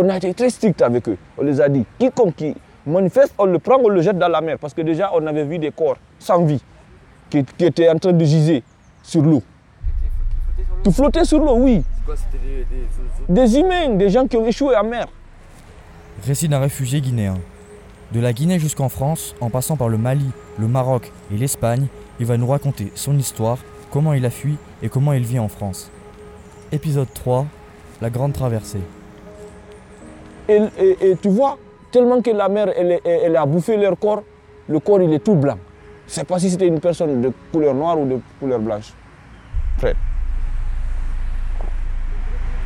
on a été très strict avec eux. On les a dit, quiconque qui manifeste, on le prend, on le jette dans la mer. Parce que déjà, on avait vu des corps sans vie qui, étaient en train de giser sur l'eau. Qui flottaient sur l'eau, oui. Des- Des humains, des gens qui ont échoué en mer. Récit d'un réfugié guinéen. De la Guinée jusqu'en France, en passant par le Mali, le Maroc et l'Espagne, il va nous raconter son histoire, comment il a fui et comment il vit en France. Épisode 3 La Grande Traversée. Et, tu vois, tellement que la mer, elle, a bouffé leur corps, le corps, il est tout blanc. Je ne sais pas si c'était une personne de couleur noire ou de couleur blanche.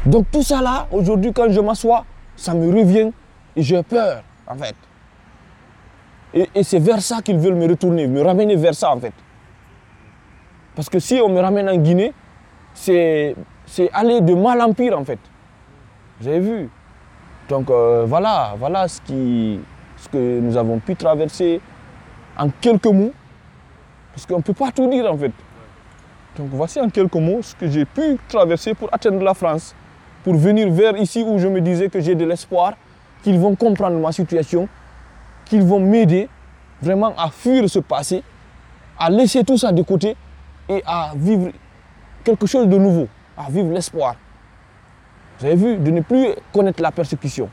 Donc tout ça là, aujourd'hui, quand je m'assois, ça me revient et j'ai peur, en fait. Et, c'est vers ça qu'ils veulent me retourner, me ramener vers ça, en fait. Parce que si on me ramène en Guinée, c'est c'est aller de mal en pire, en fait. Vous avez vu? Donc euh, voilà, voilà ce, ce que nous avons pu traverser en quelques mots. Parce qu'on ne peut pas tout dire en fait. Donc voici en quelques mots ce que j'ai pu traverser pour atteindre la France. Pour venir vers ici où je me disais que j'ai de l'espoir, qu'ils vont comprendre ma situation, qu'ils vont m'aider vraiment à fuir ce passé, à laisser tout ça de côté et à vivre quelque chose de nouveau, à vivre l'espoir. Vous avez vu, de ne plus connaître la persécution.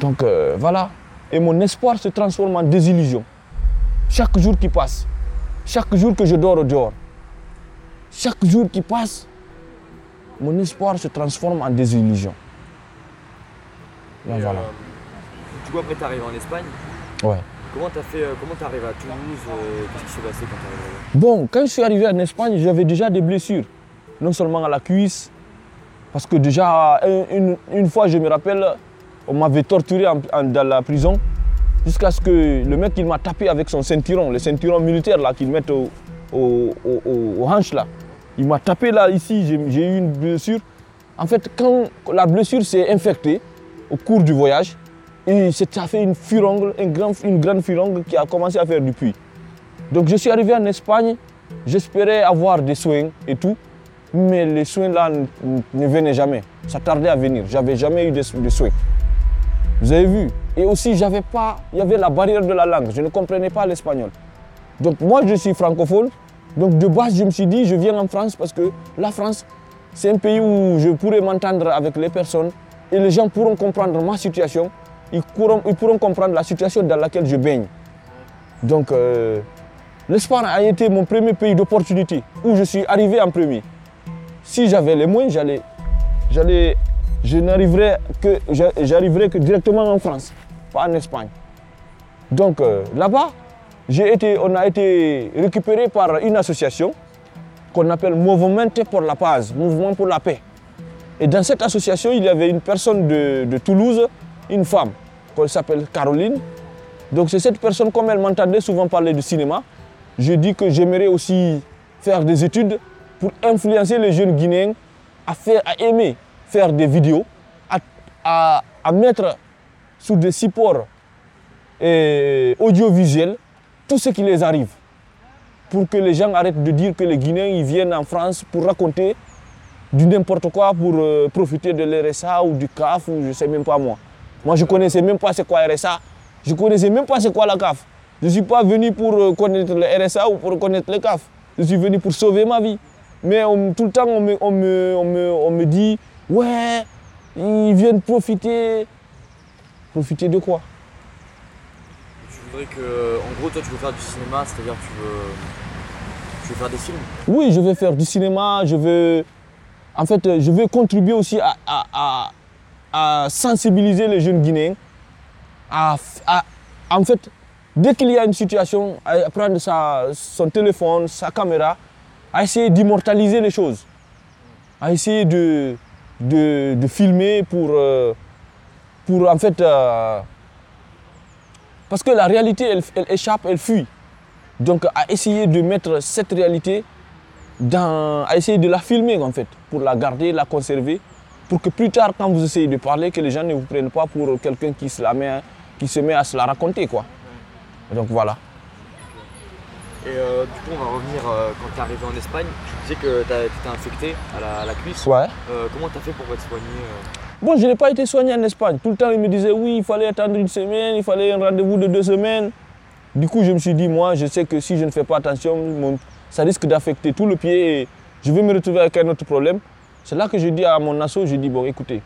Donc euh, voilà. Et mon espoir se transforme en désillusion. Chaque jour qui passe, chaque jour que je dors au dehors, chaque jour qui passe, mon espoir se transforme en désillusion. Et, voilà. euh, du coup, après, t'es arrivé en Espagne. Ouais. Comment t'as fait euh, Comment arrivé à Toulouse euh, Qu'est-ce qui s'est passé quand là? Bon, quand je suis arrivé en Espagne, j'avais déjà des blessures. Non seulement à la cuisse, parce que déjà, un- une, une fois, je me rappelle, on m'avait torturé dans la prison, jusqu'à ce que le mec, il m'a tapé avec son ceinturon, le ceinturon militaire là qu'ils mettent au, au- au- hanches là. Il m'a tapé là, ici, j'ai eu une blessure. En fait, quand la blessure s'est infectée au cours du voyage, et ça fait une furongle, un grand- une grande furongle qui a commencé à faire du puits. Donc je suis arrivé en Espagne, j'espérais avoir des soins et tout, mais les soins là ne, venaient jamais. Ça tardait à venir. J'avais jamais eu de, de soins. Vous avez vu? Et aussi, j'avais pas, il y avait la barrière de la langue. Je ne comprenais pas l'espagnol. Donc moi, je suis francophone. Donc de base, je me suis dit, je viens en France parce que la France, c'est un pays où je pourrais m'entendre avec les personnes et les gens pourront comprendre ma situation. Ils pourront, ils pourront comprendre la situation dans laquelle je baigne. Donc, euh, l'Espagne a été mon premier pays d'opportunité où je suis arrivé en premier. Si j'avais les moyens, j'arriverais que directement en France, pas en Espagne. Donc euh, là-bas, j'ai été, on a été récupéré par une association qu'on appelle Mouvement pour la Paz, Mouvement pour la Paix. Et dans cette association, il y avait une personne de, de Toulouse, une femme, qui s'appelle Caroline. Donc c'est cette personne, comme elle m'entendait souvent parler du cinéma, je dis que j'aimerais aussi faire des études pour influencer les jeunes Guinéens à, faire, à aimer faire des vidéos, à, à- mettre sur des supports euh, audiovisuels tout ce qui les arrive. Pour que les gens arrêtent de dire que les Guinéens ils viennent en France pour raconter du n'importe quoi, pour euh, profiter de l'RSA ou du CAF ou je ne sais même pas moi. Moi je ne connaissais même pas c'est quoi RSA, je ne connaissais même pas c'est quoi la CAF. Je ne suis pas venu pour euh, connaître le RSA ou pour connaître le CAF. Je suis venu pour sauver ma vie. Mais on- tout le temps on me, on me- on me- on me dit ouais, ils viennent profiter. Profiter de quoi? Tu voudrais que, en gros, toi, tu veux faire du cinéma, c'est-à-dire tu veux, tu veux faire des films? Oui, je vais faire du cinéma, je veux. En fait, je veux contribuer aussi à, à- à- à sensibiliser les jeunes Guinéens. À- en fait, dès qu'il y a une situation, à prendre sa- son téléphone, sa caméra, à essayer d'immortaliser les choses. À essayer de, de, de filmer pour, euh, pour en fait. euh, parce que la réalité, elle, elle échappe, elle fuit. Donc, à essayer de mettre cette réalité dans, à essayer de la filmer en fait, pour la garder, la conserver, pour que plus tard, quand vous essayez de parler, que les gens ne vous prennent pas pour quelqu'un qui, se la met- qui se met à se la raconter. Quoi. Donc voilà. Et euh, du coup, on va revenir euh, quand t'es arrivé en Espagne. Tu disais que t'as- t'étais infecté à la, à la cuisse. Ouais. Euh, comment t'as fait pour être soigné Bon, je n'ai pas été soigné en Espagne. Tout le temps, ils me disaient oui, il fallait attendre une semaine, il fallait un rendez-vous de deux semaines. Du coup, je me suis dit, moi, je sais que si je ne fais pas attention, mon- ça risque d'affecter tout le pied et je vais me retrouver avec un autre problème. C'est là que je dis à mon asso, je dis, bon, écoutez,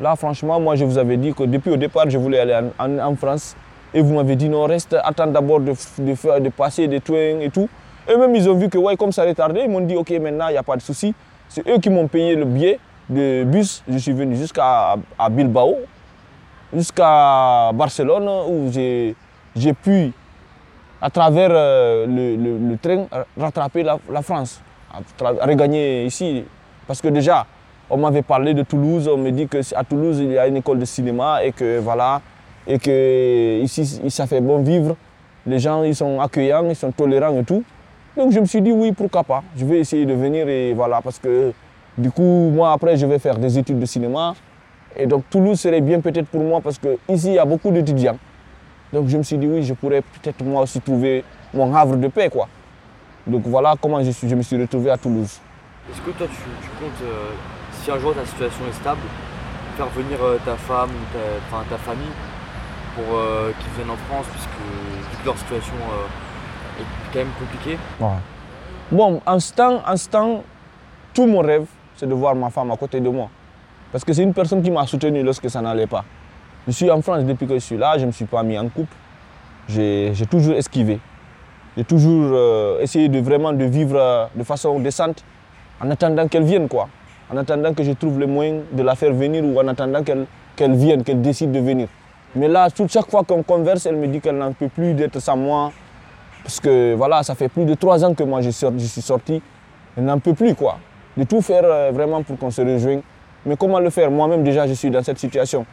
là, franchement, moi, je vous avais dit que depuis au départ, je voulais aller en, en- en France. Et vous m'avez dit, non, reste, attends d'abord de, de passer des trains et tout. Eux-mêmes, ils ont vu que, ouais, comme ça retardait, ils m'ont dit, ok, maintenant, il n'y a pas de souci. C'est eux qui m'ont payé le billet de bus. Je suis venu jusqu'à à Bilbao, jusqu'à Barcelone, où j'ai pu, à travers euh, le, le- train, rattraper la, France, regagner ici. Parce que déjà, on m'avait parlé de Toulouse, on me dit qu'à Toulouse, il y a une école de cinéma et que voilà, et que ici, ça fait bon vivre. Les gens, ils sont accueillants, ils sont tolérants et tout. Donc je me suis dit oui, pourquoi pas. Je vais essayer de venir et voilà, parce que du coup, moi après, je vais faire des études de cinéma. Et donc Toulouse serait bien peut-être pour moi parce que ici, il y a beaucoup d'étudiants. Donc je me suis dit oui, je pourrais peut-être moi aussi trouver mon havre de paix, quoi. Donc voilà comment je, me suis retrouvé à Toulouse. Est-ce que toi tu, comptes, euh, si un jour ta situation est stable, faire venir euh, ta femme ou ta famille pour euh, qu'ils viennent en France puisque leur situation euh, est quand même compliquée Bon, en ce temps, tout mon rêve, c'est de voir ma femme à côté de moi. Parce que c'est une personne qui m'a soutenu lorsque ça n'allait pas. Je suis en France depuis que je suis là, je ne me suis pas mis en couple. J'ai toujours esquivé. J'ai toujours euh, essayé de vraiment de vivre de façon décente en attendant qu'elle vienne, quoi. En attendant que je trouve le moyen de la faire venir ou en attendant qu'elle vienne, qu'elle décide de venir. Mais là, toute chaque fois qu'on converse, elle me dit qu'elle n'en peut plus d'être sans moi. Parce que voilà, ça fait plus de trois ans que moi je, suis sorti. Elle n'en peut plus, quoi. De tout faire euh, vraiment pour qu'on se rejoigne. Mais comment le faire? Moi-même, déjà, je suis dans cette situation.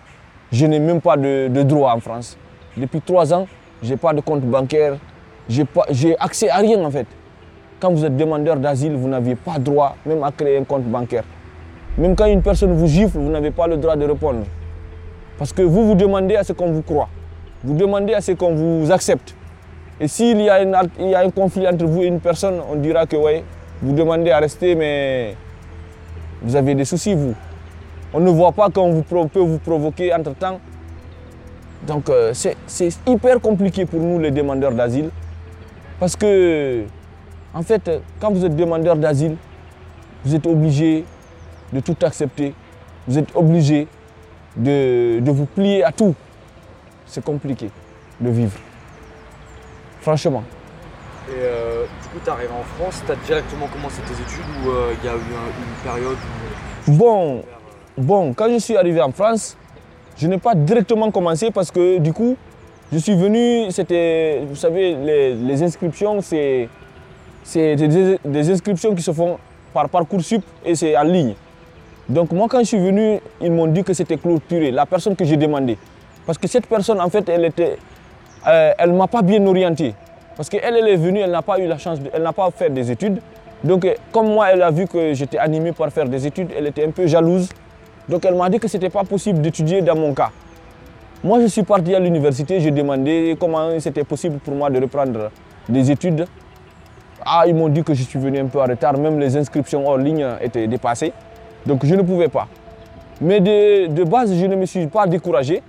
Je n'ai même pas de, droit en France. Depuis trois ans, je n'ai pas de compte bancaire. J'ai accès à rien, en fait. Quand vous êtes demandeur d'asile, vous n'aviez pas droit même à créer un compte bancaire. Même quand une personne vous gifle, vous n'avez pas le droit de répondre. Parce que vous vous demandez à ce qu'on vous croit. Vous demandez à ce qu'on vous accepte. Et s'il y, a un conflit entre vous et une personne, on dira que ouais, vous demandez à rester, mais vous avez des soucis, vous. On ne voit pas qu'on peut vous provoquer entre-temps. Donc euh, c'est hyper compliqué pour nous, les demandeurs d'asile. Parce que, en fait, quand vous êtes demandeur d'asile, vous êtes obligé de tout accepter. Vous êtes obligé de, de vous plier à tout. C'est compliqué de vivre. Franchement. Et euh, du coup, tu arrives en France, tu as directement commencé tes études ou euh, il y a eu un- une période où. Bon, euh, bon, quand je suis arrivé en France, je n'ai pas directement commencé parce que du coup, je suis venu, c'était, vous savez, les, les inscriptions, c'est c'est des, des inscriptions qui se font par Parcoursup et c'est en ligne. Donc moi, quand je suis venu, ils m'ont dit que c'était clôturé, la personne que j'ai demandé. Parce que cette personne, en fait, elle était, euh, m'a pas bien orienté. Parce qu'elle, elle est venue, elle n'a pas eu la chance, de- elle n'a pas fait des études. Donc, euh, comme moi, elle a vu que j'étais animé par faire des études, elle était un peu jalouse. Donc, elle m'a dit que ce n'était pas possible d'étudier dans mon cas. Moi, je suis parti à l'université, j'ai demandé comment c'était possible pour moi de reprendre des études. Ah, ils m'ont dit que je suis venu un peu en retard, même les inscriptions hors ligne étaient dépassées. Donc, je ne pouvais pas. Mais de, de base, je ne me suis pas découragé.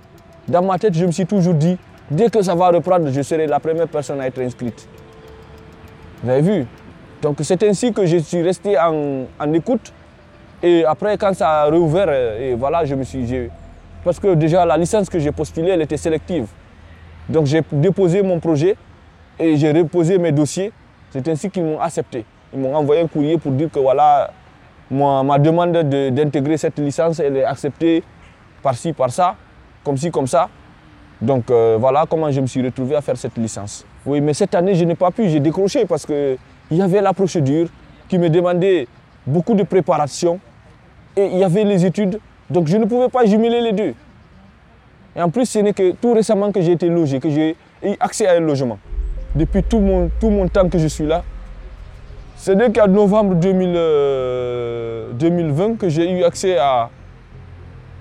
Dans ma tête, je me suis toujours dit, dès que ça va reprendre, je serai la première personne à être inscrite. Vous avez vu? Donc c'est ainsi que je suis resté en, en écoute. Et après, quand ça a réouvert, euh, et voilà, je me suis... Parce que déjà, la licence que j'ai postulée, elle était sélective. Donc j'ai déposé mon projet et j'ai reposé mes dossiers. C'est ainsi qu'ils m'ont accepté. Ils m'ont envoyé un courrier pour dire que voilà, moi, ma demande de- d'intégrer cette licence, elle est acceptée par-ci, par-ça, comme ci, comme ça. Donc euh, voilà comment je me suis retrouvé à faire cette licence. Oui, mais cette année, je n'ai pas pu, j'ai décroché parce qu'il y avait la procédure qui me demandait beaucoup de préparation et il y avait les études. Donc je ne pouvais pas jumeler les deux. Et en plus, ce n'est que tout récemment que j'ai été logé, que j'ai eu accès à un logement. Depuis tout mon, tout mon temps que je suis là, ce n'est qu'en novembre 2000, euh, 2020 que j'ai eu accès à,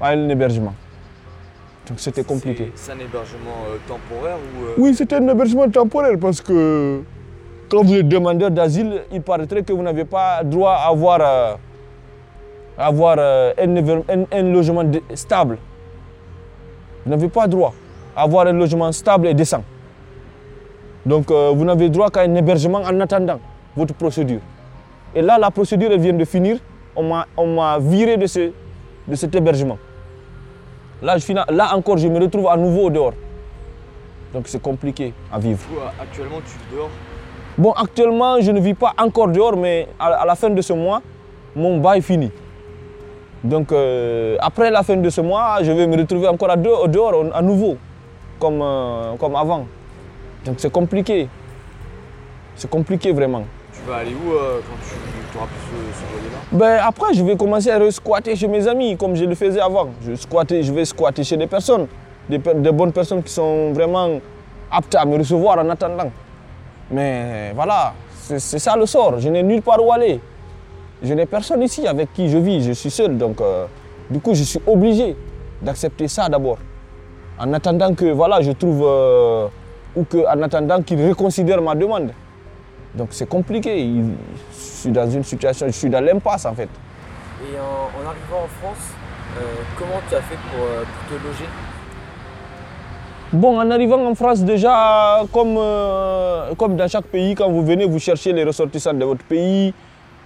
à un hébergement. Donc c'était compliqué. C'est c'est un hébergement euh, temporaire ou. euh, Oui, c'était un hébergement temporaire parce que quand vous êtes demandeur d'asile, il paraîtrait que vous n'avez pas droit à avoir euh, avoir un, un- un logement stable. Vous n'avez pas droit à avoir un logement stable et décent. Donc vous n'avez droit qu'à un hébergement en attendant votre procédure. Et là, la procédure elle vient de finir. On m'a- viré de, ce, de cet hébergement. Là, je, là encore, je me retrouve à nouveau dehors. Donc c'est compliqué à vivre. Euh, actuellement, tu vis dehors? Bon, actuellement, je ne vis pas encore dehors, mais à, à la fin de ce mois, mon bail finit. Donc, euh, après la fin de ce mois, je vais me retrouver encore à dehors, dehors, à nouveau, comme, euh, comme avant. Donc, c'est compliqué. C'est compliqué vraiment. Tu vas aller où euh, quand tu auras plus ce, volet-là Ben, après, je vais commencer à squatter chez mes amis, comme je le faisais avant. Je, squattais, je vais squatter chez des personnes, des, bonnes personnes qui sont vraiment aptes à me recevoir en attendant. Mais voilà, c'est c'est ça le sort. Je n'ai nulle part où aller. Je n'ai personne ici avec qui je vis, je suis seul. Donc, euh, du coup, je suis obligé d'accepter ça d'abord. En attendant que, voilà, je trouve, euh, ou que, en attendant qu'ils reconsidèrent ma demande. Donc, c'est compliqué. Je suis dans une situation, je suis dans l'impasse en fait. Et en, en arrivant en France, euh, comment tu as fait pour, euh, pour te loger? Bon, en arrivant en France, déjà, comme, euh, comme dans chaque pays, quand vous venez, vous cherchez les ressortissants de votre pays,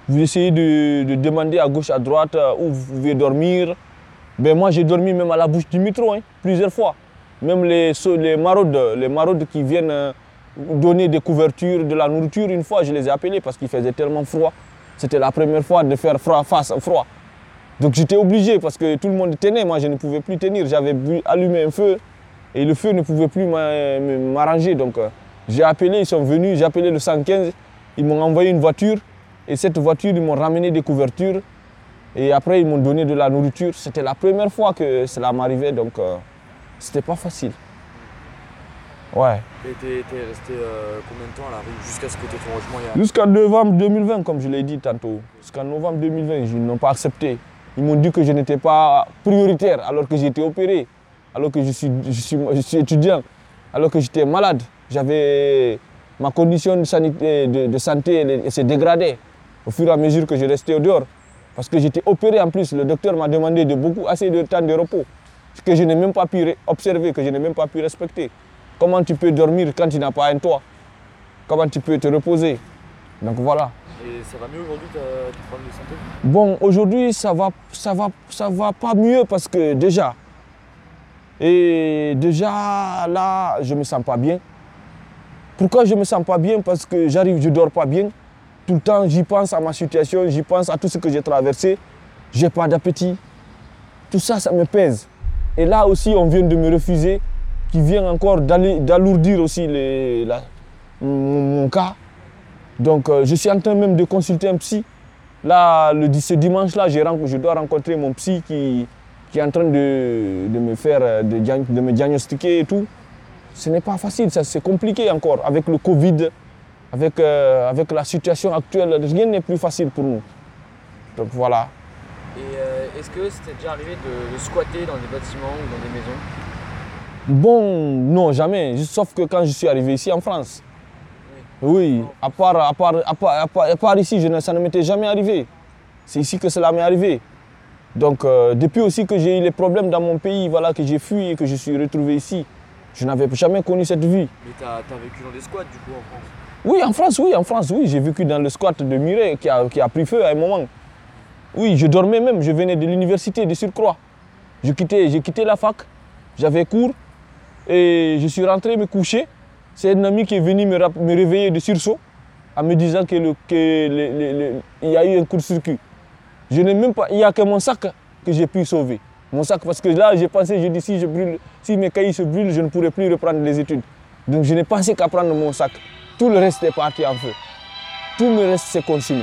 vous essayez de, de demander à gauche, à droite où vous pouvez dormir. Ben, moi, j'ai dormi même à la bouche du métro, hein, plusieurs fois. Même les, les, maraudes, les maraudes qui viennent donner des couvertures, de la nourriture, une fois, je les ai appelés parce qu'il faisait tellement froid. C'était la première fois de faire froid, face au froid. Donc j'étais obligé parce que tout le monde tenait, moi je ne pouvais plus tenir. J'avais allumé un feu et le feu ne pouvait plus m'a- m'arranger. Donc euh, j'ai appelé, ils sont venus, j'ai appelé le 115, ils m'ont envoyé une voiture et cette voiture, ils m'ont ramené des couvertures et après ils m'ont donné de la nourriture. C'était la première fois que cela m'arrivait donc euh, c'était pas facile. Ouais. Et t'es resté euh, combien de temps à la rue jusqu'à ce que ton logement a- Jusqu'en novembre 2020, comme je l'ai dit tantôt. Jusqu'en novembre 2020, ils n'ont pas accepté. Ils m'ont dit que je n'étais pas prioritaire alors que été opéré, alors que je suis, je suis, je suis étudiant, alors que j'étais malade. J'avais ma condition de, sanité- de- de santé s'est dégradée au fur et à mesure que je restais au dehors. Parce que j'étais opéré en plus. Le docteur m'a demandé de beaucoup assez de temps de repos. Ce que je n'ai même pas pu observer, que je n'ai même pas pu respecter. Comment tu peux dormir quand tu n'as pas un toit? Comment tu peux te reposer? Donc voilà. Et ça va mieux aujourd'hui, t'as tes problèmes de santé? Bon, aujourd'hui, ça va, ça, va, ça va pas mieux parce que déjà, et déjà là, je me sens pas bien. Pourquoi je me sens pas bien? Parce que j'arrive, je dors pas bien. Tout le temps, j'y pense à ma situation, j'y pense à tout ce que j'ai traversé. J'ai pas d'appétit. Tout ça, ça me pèse. Et là aussi, on vient de me refuser, qui vient encore d'alourdir aussi mon, cas. Donc, euh, je suis en train même de consulter un psy. Là, le, ce dimanche-là, je dois rencontrer mon psy qui, qui est en train de, de me faire, euh, de, de me diagnostiquer et tout. Ce n'est pas facile, c'est compliqué encore. Avec le Covid, avec, euh, avec la situation actuelle, rien n'est plus facile pour nous. Donc voilà. Et est-ce que c'était déjà arrivé de, de squatter dans des bâtiments ou dans des maisons? Bon, non, jamais. Sauf que quand je suis arrivé ici en France. Oui, à part, à part, à part, à part- à part ici, je ne- ça ne m'était jamais arrivé. C'est ici que cela m'est arrivé. Donc, euh, depuis aussi que j'ai eu les problèmes dans mon pays, voilà, que j'ai fui et que je suis retrouvé ici, je n'avais jamais connu cette vie. Mais t'as as vécu dans des squats du coup en France? Oui, en France, oui, en France, oui. J'ai vécu dans le squat de Muret qui a, qui a pris feu à un moment. Oui, je dormais même, je venais de l'université de Surcroît. Je quittais, j'ai quitté la fac, j'avais cours et je suis rentré me coucher. C'est un ami qui est venu me, me réveiller de sursaut en me disant qu'il que le- y a eu un court-circuit. Je n'ai même pas, il n'y a que mon sac que j'ai pu sauver. Mon sac, parce que là, j'ai pensé, je dis, si, je si mes cahiers se brûlent, je ne pourrai plus reprendre les études. Donc je n'ai pensé qu'à prendre mon sac. Tout le reste est parti en feu. Tout le reste s'est consumé.